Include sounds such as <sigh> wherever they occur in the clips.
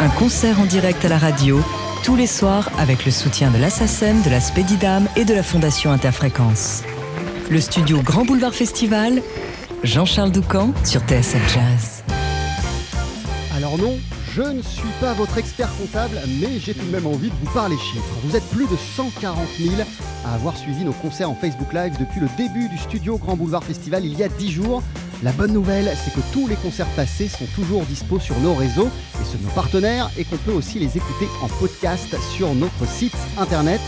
Un concert en direct à la radio, tous les soirs avec le soutien de l'Assassin, de la Spédidam et de la Fondation Interfréquence. Le studio Grand Boulevard Festival, Jean-Charles Doucan sur TSF Jazz. Alors non, je ne suis pas votre expert comptable, mais j'ai tout de même envie de vous parler chiffres. Vous êtes plus de 140 000 à avoir suivi nos concerts en Facebook Live depuis le début du studio Grand Boulevard Festival il y a 10 jours. La bonne nouvelle, c'est que tous les concerts passés sont toujours dispo sur nos réseaux et sur nos partenaires et qu'on peut aussi les écouter en podcast sur notre site internet.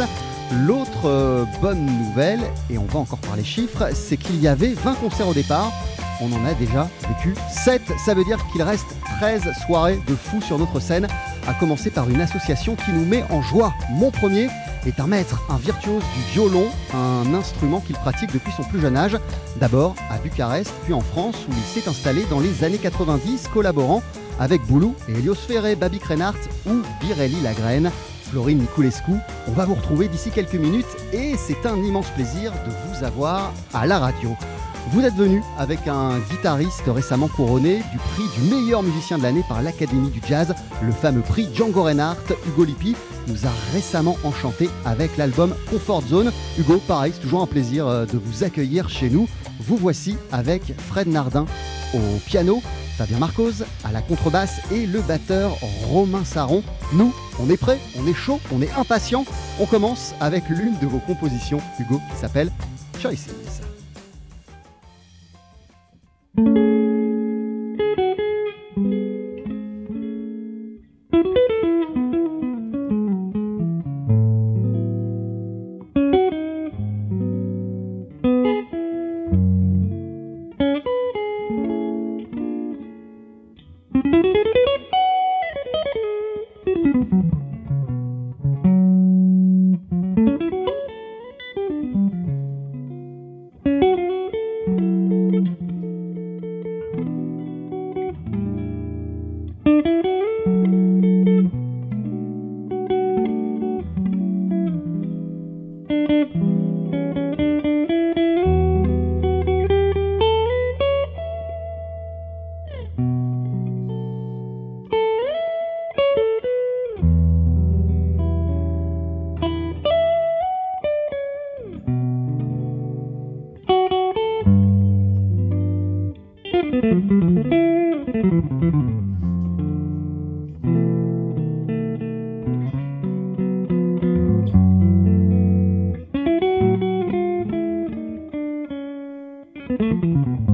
L'autre euh, bonne nouvelle, et on va encore parler chiffres, c'est qu'il y avait 20 concerts au départ. On en a déjà vécu 7. Ça veut dire qu'il reste 13 soirées de fou sur notre scène, à commencer par une association qui nous met en joie. Mon premier est un maître, un virtuose du violon, un instrument qu'il pratique depuis son plus jeune âge. D'abord à Bucarest, puis en France, où il s'est installé dans les années 90, collaborant avec Boulou Elios Ferré, Babi Krenart ou Birelli Lagraine. Florine Niculescu, on va vous retrouver d'ici quelques minutes et c'est un immense plaisir de vous avoir à la radio. Vous êtes venu avec un guitariste récemment couronné du prix du meilleur musicien de l'année par l'Académie du Jazz, le fameux prix Django Reinhardt. Hugo Lippi nous a récemment enchanté avec l'album Comfort Zone. Hugo, pareil, c'est toujours un plaisir euh, de vous accueillir chez nous. Vous voici avec Fred Nardin au piano, Fabien Marcos à la contrebasse et le batteur Romain Saron. Nous, on est prêts, on est chaud, on est impatient. On commence avec l'une de vos compositions, Hugo, qui s'appelle Choices. Música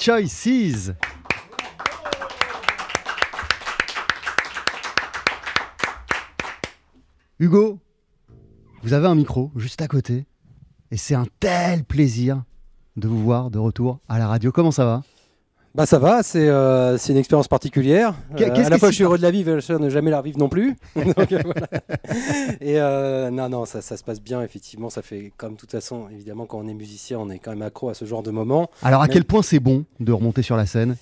Choices Hugo, vous avez un micro juste à côté et c'est un tel plaisir de vous voir de retour à la radio. Comment ça va? Bah ça va, c'est euh, une expérience particulière. Euh, à la fois je suis heureux de la vivre et je ne jamais la revivre non plus. <laughs> Donc, voilà. Et euh, non, non, ça, ça se passe bien, effectivement. Ça fait comme de toute façon, évidemment, quand on est musicien, on est quand même accro à ce genre de moment. Alors à Mais- quel point c'est bon de remonter sur la scène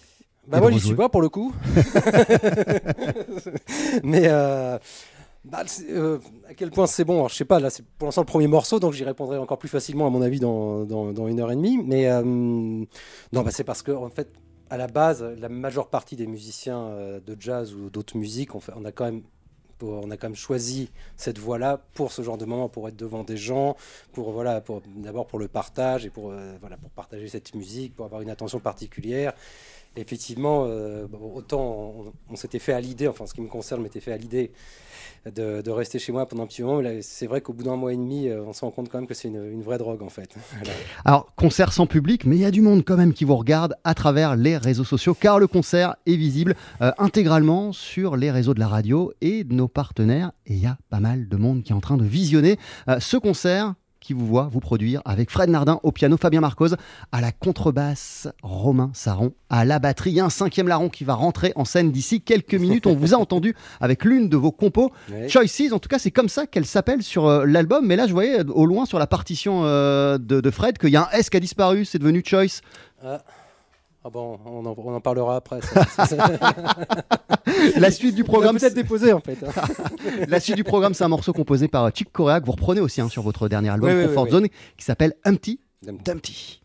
Bah moi j'y suis pas pour le coup. <laughs> Mais bah, euh, à quel point c'est bon Alors, Je sais pas, là c'est pour l'instant le premier morceau, donc j'y répondrai encore plus facilement à mon avis dans, dans, dans une heure et demie. Mais euh, non, bah, c'est parce que en fait, à la base, la majeure partie des musiciens euh, de jazz ou d'autres musiques, on, fait- a quand même choisi cette voie-là pour ce genre de moment, pour être devant des gens, pour voilà, d'abord pour le partage et pour euh, voilà pour partager cette musique, pour avoir une attention particulière. Effectivement, euh, autant on, s'était fait à l'idée, enfin en ce qui me concerne, m'était fait à l'idée de, rester chez moi pendant un petit moment. C'est vrai qu'au bout d'un mois et demi, euh, on se rend compte quand même que c'est une, vraie drogue en fait. <laughs> Alors, concert sans public, mais il y a du monde quand même qui vous regarde à travers les réseaux sociaux, car le concert est visible euh, intégralement sur les réseaux de la radio et de nos partenaires. Et il y a pas mal de monde qui est en train de visionner ce concert qui vous voit vous produire avec Fred Nardin au piano, Fabien Marcos à la contrebasse, Romain Saron à la batterie. Il y a un cinquième larron qui va rentrer en scène d'ici quelques <laughs> minutes. On vous a entendu avec l'une de vos compos. Choices, en tout cas, c'est comme ça qu'elle s'appelle sur euh, l'album. Mais là, je voyais euh, au loin sur la partition euh, de, de Fred qu'il y a un S qui a disparu, c'est devenu Choice. Ah. Ah bon, on en, parlera après. <laughs> <laughs> La suite du programme. Peut-être en fait. <laughs> La suite du programme, c'est un morceau composé par euh, Chick Corea que vous reprenez aussi hein, sur votre dernier album, oui, Comfort Zone, qui s'appelle Humpty Dumpty.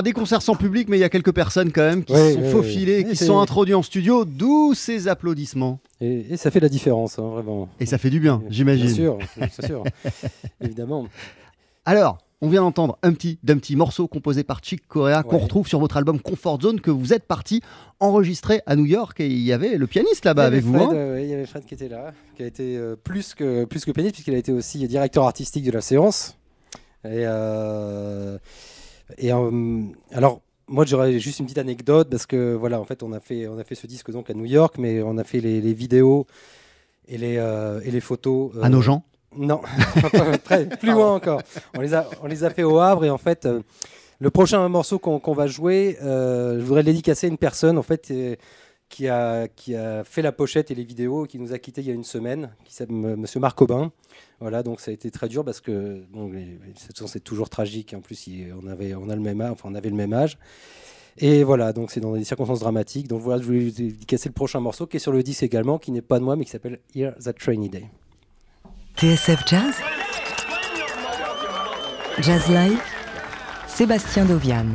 Alors des concerts sans public, mais il y a quelques personnes quand même qui se sont faufilées, qui se c'est- sont introduits en studio, d'où ces applaudissements. Et, et ça fait la différence, hein, vraiment. Et ça fait du bien, j'imagine. Bien sûr, bien sûr, <laughs> évidemment. Alors, on vient d'entendre un petit, d'un petit morceau composé par Chick Corea qu'on retrouve sur votre album Comfort Zone que vous êtes parti enregistrer à New York et il y avait le pianiste là-bas avec vous. Hein euh, il y avait Fred qui était là, qui a été euh, plus que plus que pianiste puisqu'il a été aussi directeur artistique de la séance. Et, euh, et euh, alors moi j'aurais juste une petite anecdote parce que voilà en fait on a fait on a fait ce disque donc à New York mais on a fait les, les vidéos et les euh, et les photos euh, à nos gens? non, <laughs> plus loin encore. On les, a, on les a fait au Havre et en fait, euh, le prochain morceau qu'on qu'on va jouer, je voudrais dédicacer à une personne en fait qui, a, qui a fait la pochette et les vidéos, qui nous a quittés il y a une semaine, qui s'appelle Monsieur Marc Aubin. Voilà, donc ça a été très dur parce que bon, c'est toujours tragique. En plus, on avait, on a le même âge, enfin, on avait le même âge. Et voilà, donc c'est dans des circonstances dramatiques. Donc voilà, je voulais dédicacer le prochain morceau qui est sur le disque également, qui n'est pas de moi, mais qui s'appelle Here That Rainy Day. TSF Jazz Jazz Live Sébastien Dovian.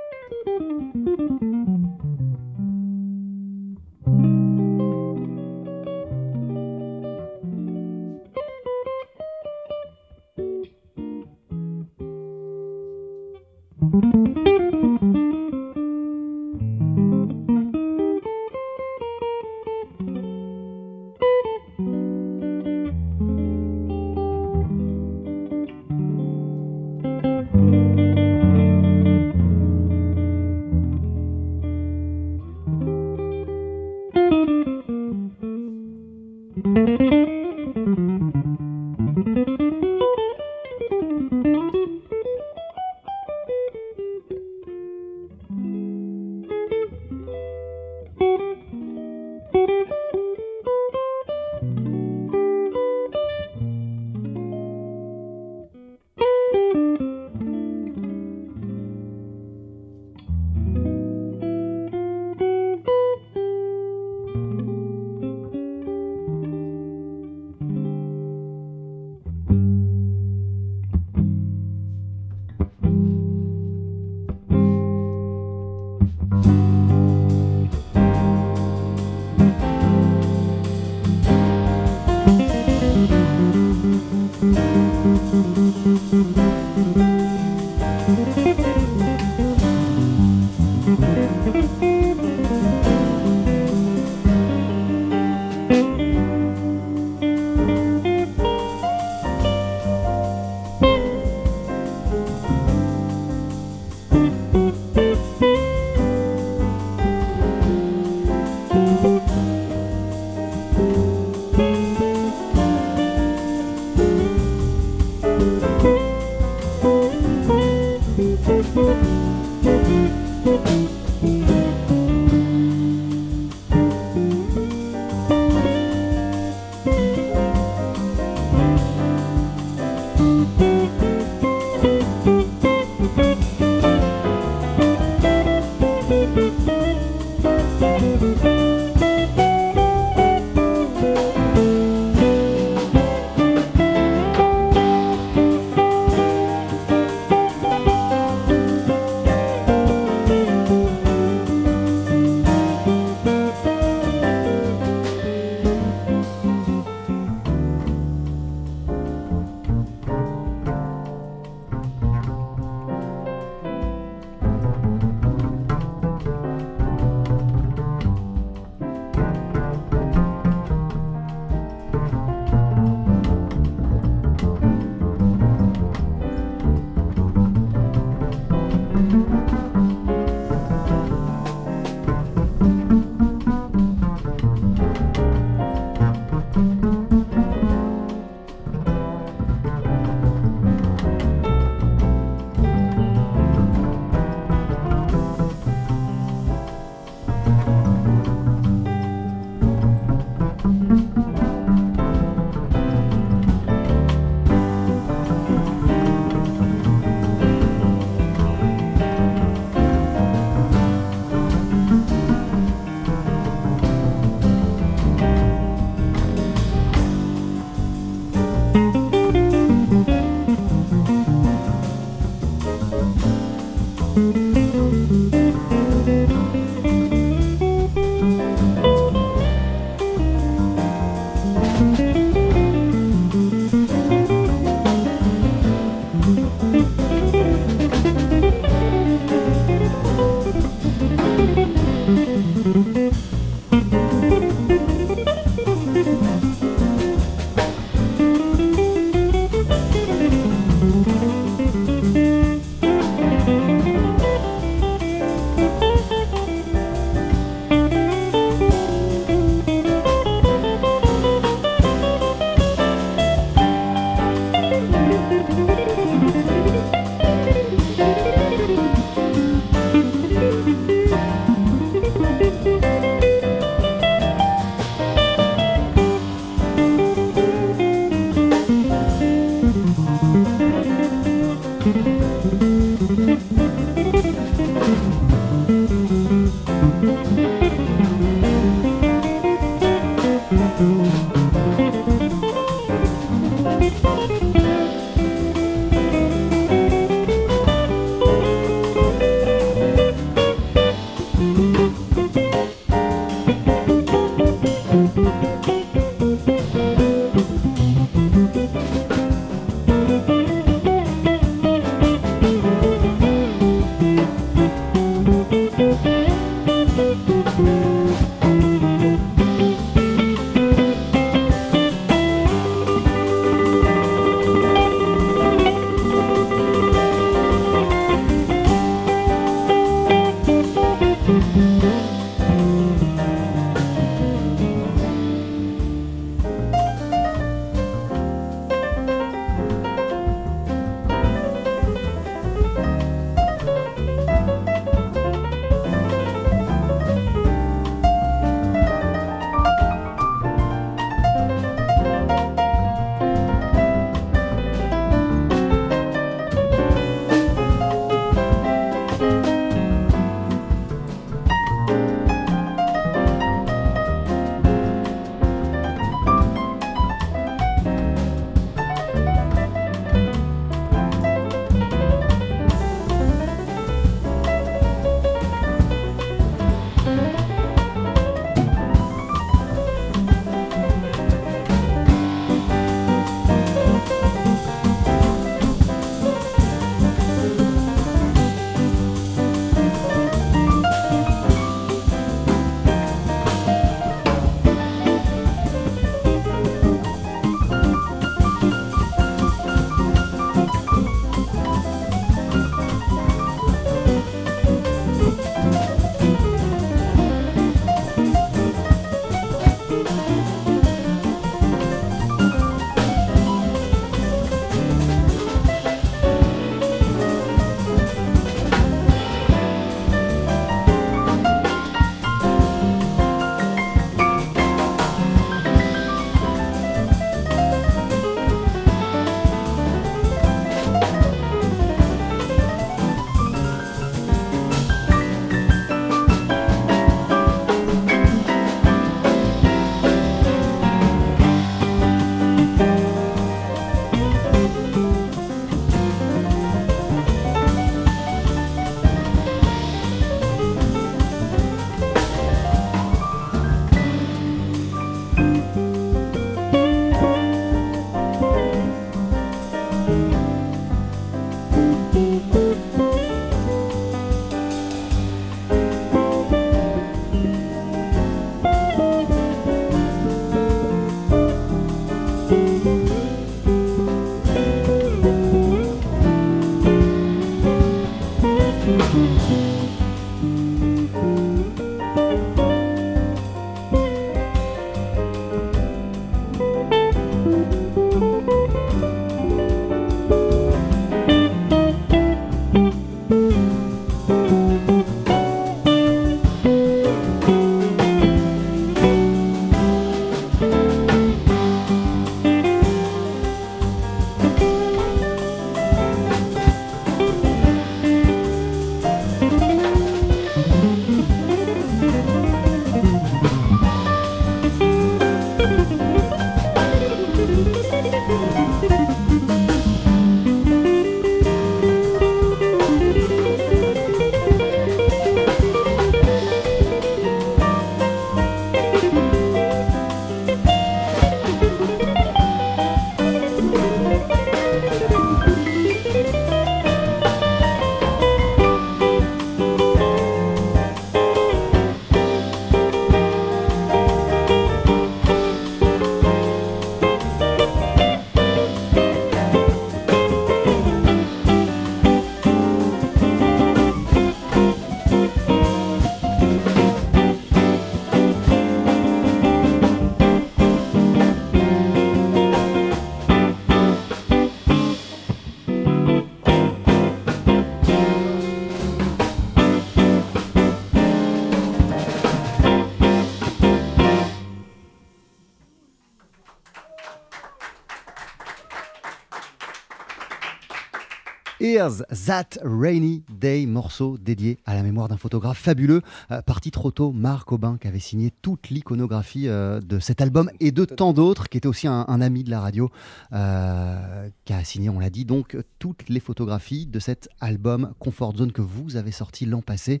Here's That Rainy Day, morceau dédié à la mémoire d'un photographe fabuleux. Euh, parti trop tôt, Marc Aubin, qui avait signé toute l'iconographie euh, de cet album et de tant d'autres, qui était aussi un, ami de la radio, euh, qui a signé, on l'a dit, donc toutes les photographies de cet album Comfort Zone que vous avez sorti l'an passé.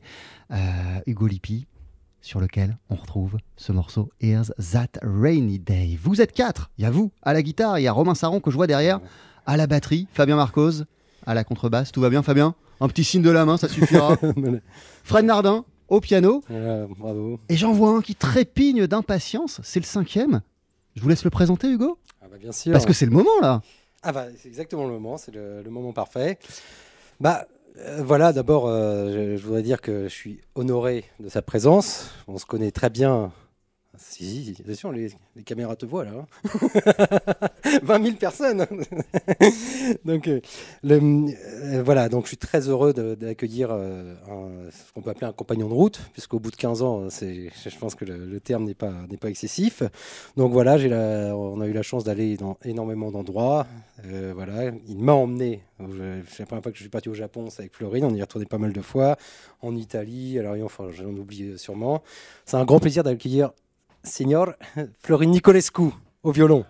Hugo Lippi, sur lequel on retrouve ce morceau Here's That Rainy Day. Vous êtes quatre, il y a vous à la guitare, il y a Romain Saron que je vois derrière, à la batterie, Fabien Marcos, à la contrebasse. Tout va bien, Fabien Un petit signe de la main, ça suffira. <laughs> Fred Nardin au piano. bravo. Et j'en vois un qui trépigne d'impatience. C'est le cinquième. Je vous laisse le présenter, Hugo ah bah Bien sûr. Parce que c'est le moment, là. Ah bah, c'est exactement le moment. C'est le, moment parfait. Bah, euh, voilà, d'abord, euh, je, voudrais dire que je suis honoré de sa présence. On se connaît très bien si, c'est sûr, les, caméras te voient là. 20 hein. <laughs> 000 personnes. <laughs> donc, euh, euh, voilà, donc je suis très heureux d'accueillir euh, ce qu'on peut appeler un compagnon de route, puisqu'au bout de 15 ans, <laughs> je pense que le, terme n'est pas, pas excessif. Donc voilà, on a eu la chance d'aller dans énormément d'endroits. voilà, il m'a emmené. C'est la première fois que je suis parti au Japon, c'est avec Florine. On y est retourné pas mal de fois. En Italie, alors enfin, j'en oublie sûrement. C'est un grand plaisir d'accueillir Signor Florine Nicolescu au violon.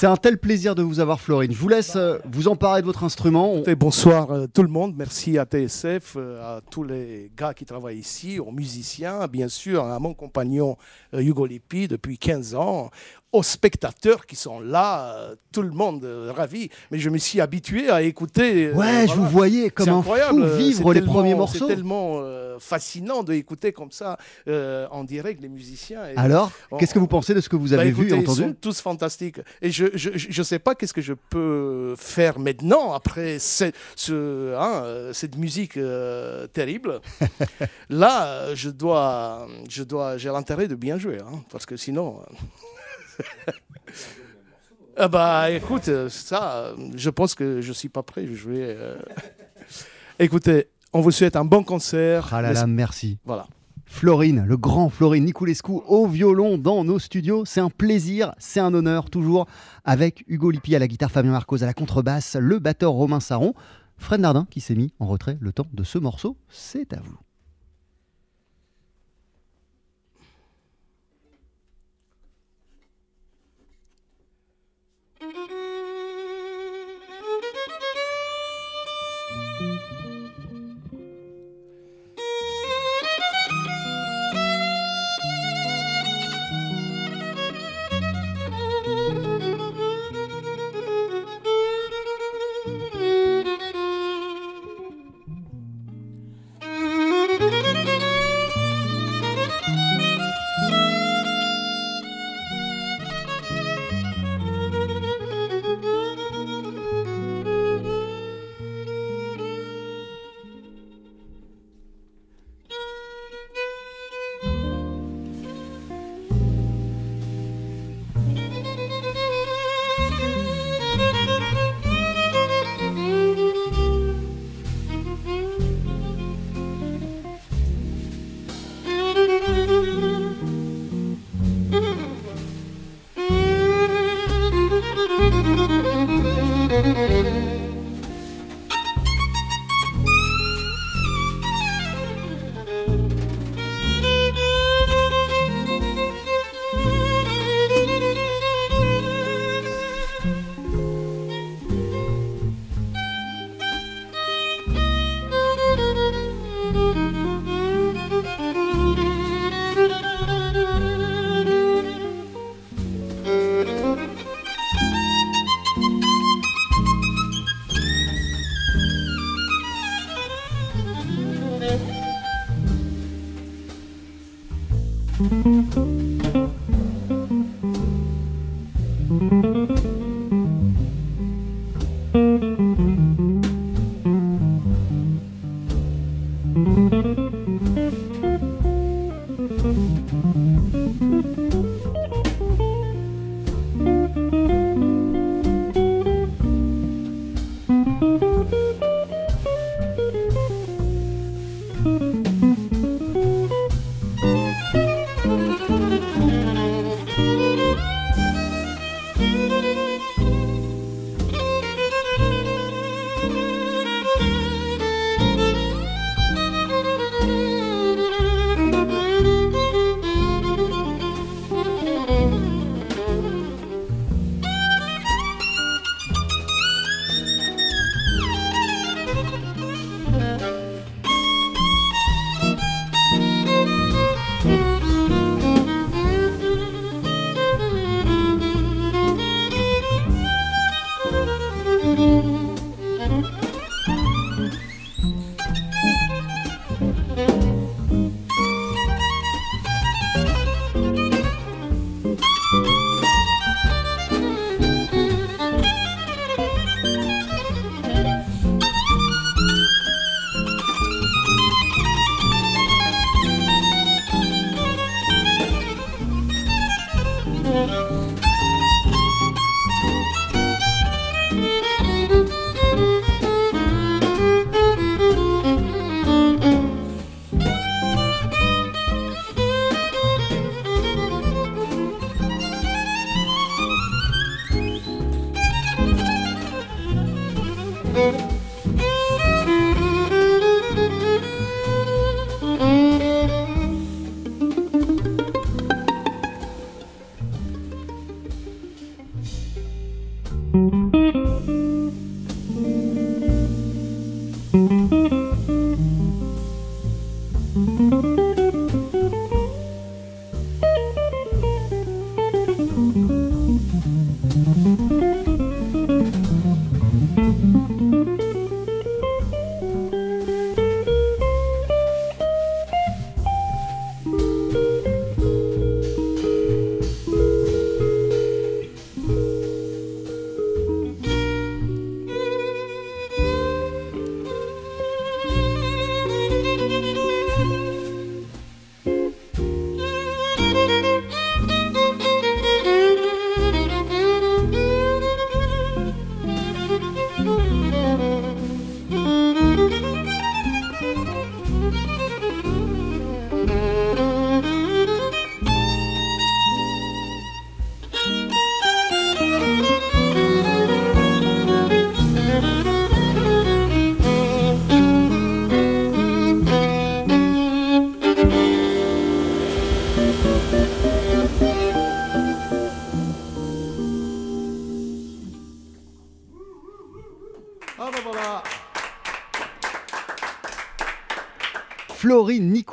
C'est un tel plaisir de vous avoir, Florine. Je vous laisse euh, vous emparer de votre instrument. bonsoir euh, tout le monde. Merci à TSF, euh, à tous les gars qui travaillent ici, aux musiciens, bien sûr, à mon compagnon Hugo Lippi depuis 15 ans, aux spectateurs qui sont là, euh, tout le monde euh, ravi. Mais je me suis habitué à écouter. Euh, ouais, je vous voyais comme un fou vivre les premiers morceaux. C'est tellement fascinant d'écouter comme ça en direct les musiciens. Et Alors, qu'est-ce que vous pensez de ce que vous bah, avez vu et écoutez, Ils entendu sont tous fantastiques. Et je je, je- je sais pas qu'est-ce que je peux faire maintenant après ce, ce- hein, cette musique euh, terrible. <laughs> Là, je dois, je dois, j'ai l'intérêt de bien jouer, hein, parce que sinon. Ah bah écoute, euh, ça, euh, je pense que je suis pas prêt. Je vais euh. <laughs> Écoutez, on vous souhaite un bon concert. Ah là là, merci. Voilà. Florine, le grand Florine Niculescu au violon dans nos studios. C'est un plaisir, c'est un honneur, toujours avec Hugo Lippi à la guitare, Fabien Marcos à la contrebasse, le batteur Romain Saron, Fred Nardin qui s'est mis en retrait le temps de ce morceau. C'est à vous.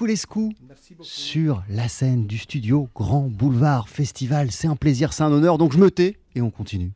Niculescu sur la scène du studio Grand Boulevard Festival. C'est un plaisir, c'est un honneur, donc je me tais et on continue.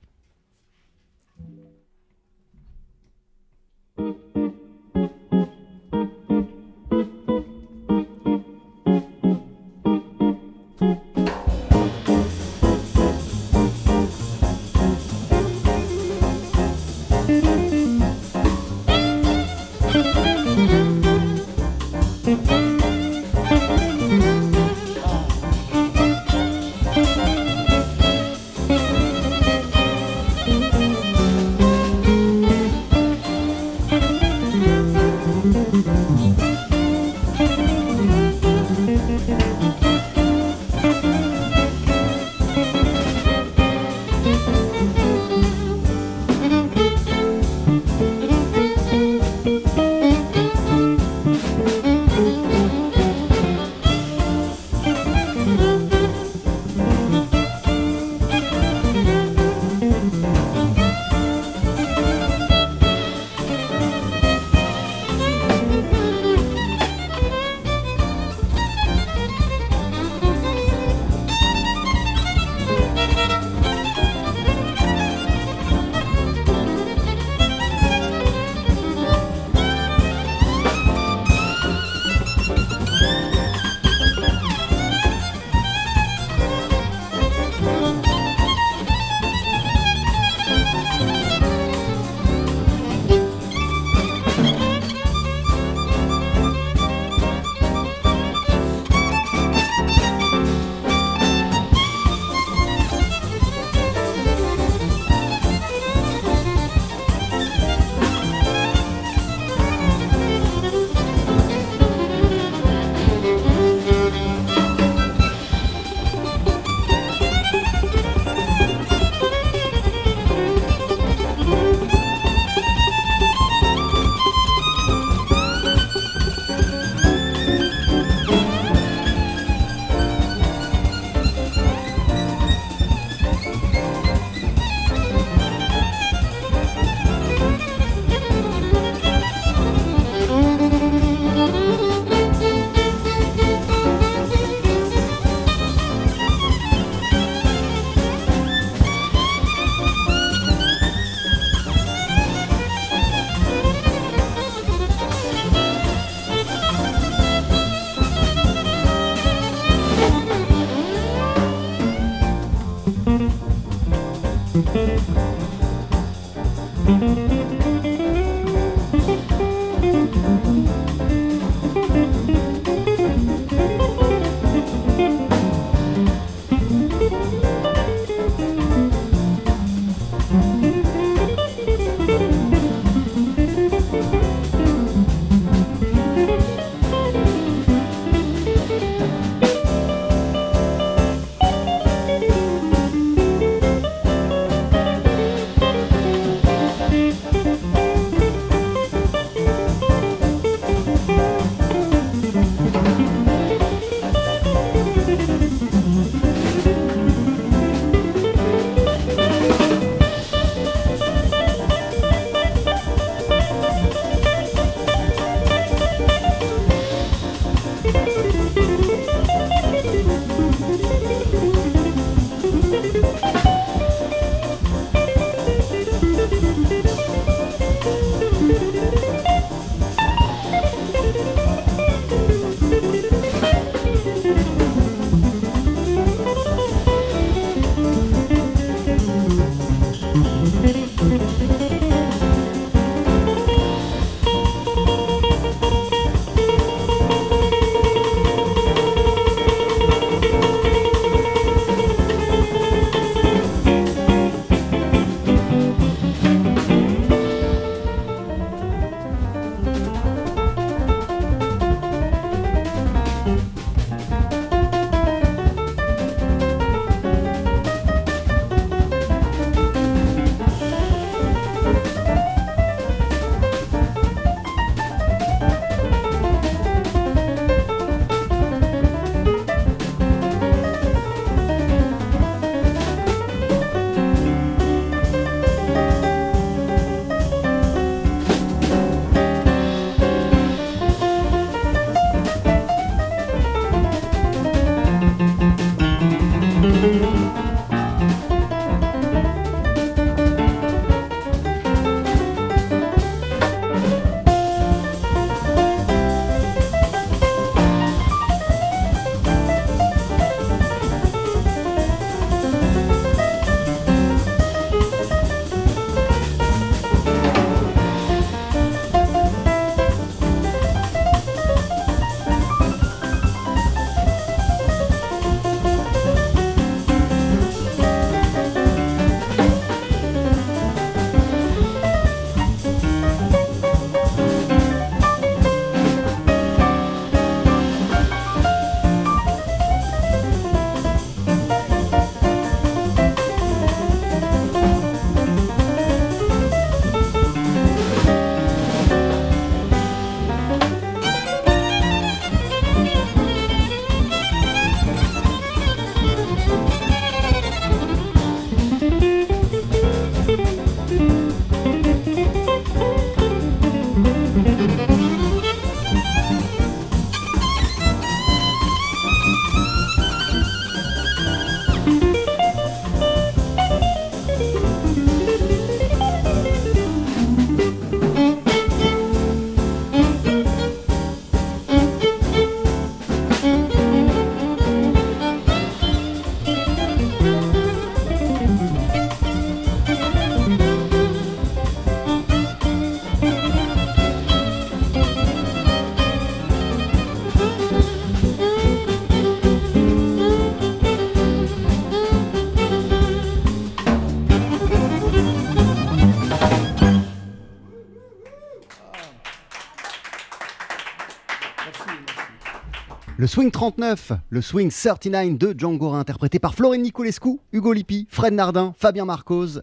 Swing 39, le Swing 39 de Django interprété par Florine Nicolescu, Hugo Lippi, Fred Nardin, Fabien Marcos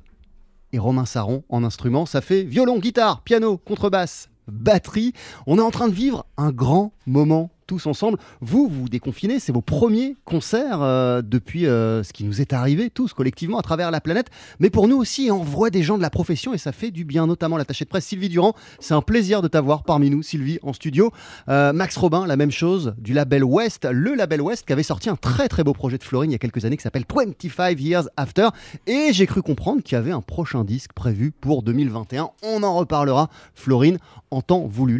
et Romain Saron en instrument. Ça fait violon, guitare, piano, contrebasse, batterie. On est en train de vivre un grand moment tous ensemble. Vous, vous déconfinez, c'est vos premiers concerts euh, depuis euh, ce qui nous est arrivé, tous collectivement à travers la planète. Mais pour nous aussi, on voit des gens de la profession et ça fait du bien, notamment l'attaché de presse Sylvie Durand. C'est un plaisir de t'avoir parmi nous, Sylvie, en studio. Euh, Max Robin, la même chose, du label West, le label West qui avait sorti un très très beau projet de Florine il y a quelques années qui s'appelle 25 Years After. Et j'ai cru comprendre qu'il y avait un prochain disque prévu pour 2021. On en reparlera, Florine, en temps voulu.